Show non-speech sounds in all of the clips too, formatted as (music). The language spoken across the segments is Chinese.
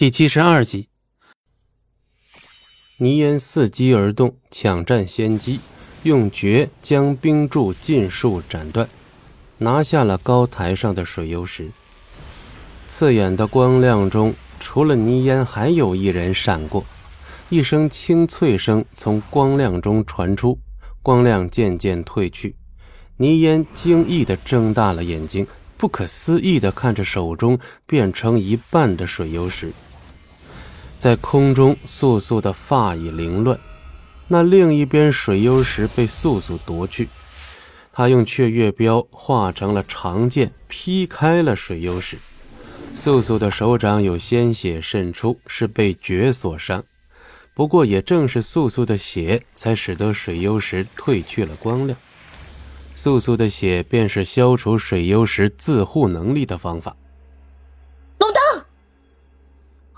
第七十二集，泥烟伺机而动，抢占先机，用诀将冰柱尽数斩断，拿下了高台上的水幽石。刺眼的光亮中，除了泥烟，还有一人闪过。一声清脆声从光亮中传出，光亮渐渐褪去。泥烟惊异地睁大了眼睛，不可思议地看着手中变成一半的水油石。在空中，素素的发已凌乱，那另一边水幽石被素素夺去，他用雀月镖化成了长剑，劈开了水幽石。素素的手掌有鲜血渗出，是被绝所伤。不过，也正是素素的血，才使得水幽石褪去了光亮。素素的血，便是消除水幽石自护能力的方法。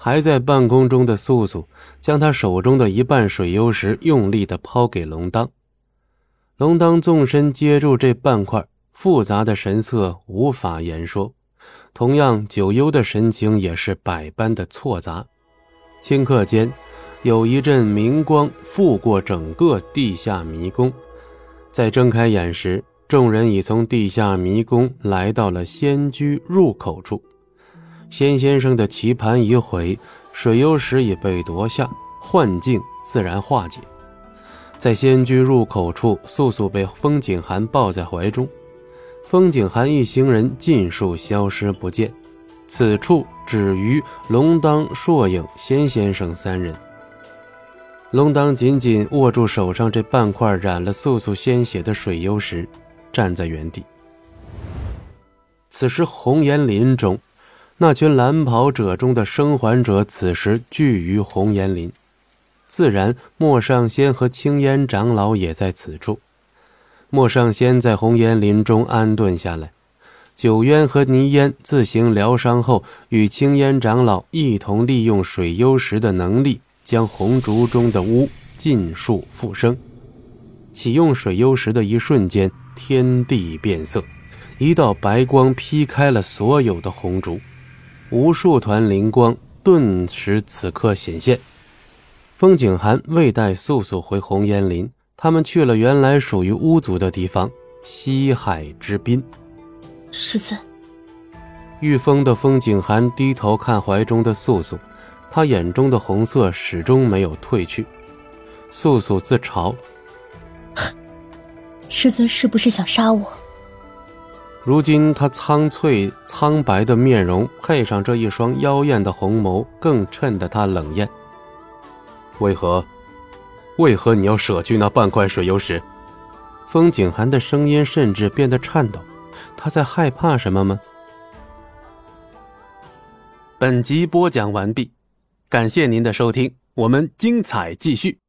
还在半空中的素素，将他手中的一半水幽石用力的抛给龙当。龙当纵身接住这半块，复杂的神色无法言说，同样九幽的神情也是百般的错杂。顷刻间，有一阵明光覆过整个地下迷宫。在睁开眼时，众人已从地下迷宫来到了仙居入口处。仙先生的棋盘已毁，水幽石已被夺下，幻境自然化解。在仙居入口处，素素被风景寒抱在怀中，风景寒一行人尽数消失不见。此处只余龙当、硕影、仙先生三人。龙当紧紧握住手上这半块染了素素鲜血的水幽石，站在原地。此时红岩林中。那群蓝袍者中的生还者此时聚于红岩林，自然莫上仙和青烟长老也在此处。莫上仙在红岩林中安顿下来，九渊和泥烟自行疗伤后，与青烟长老一同利用水幽石的能力，将红烛中的巫尽数复生。启用水幽石的一瞬间，天地变色，一道白光劈开了所有的红烛。无数团灵光顿时此刻显现。风景寒未带素素回红岩林，他们去了原来属于巫族的地方——西海之滨。师尊，御风的风景寒低头看怀中的素素，他眼中的红色始终没有褪去。素素自嘲：“ (laughs) 师尊是不是想杀我？”如今他苍翠苍白的面容，配上这一双妖艳的红眸，更衬得他冷艳。为何？为何你要舍去那半块水幽石？风景寒的声音甚至变得颤抖。他在害怕什么吗？本集播讲完毕，感谢您的收听，我们精彩继续。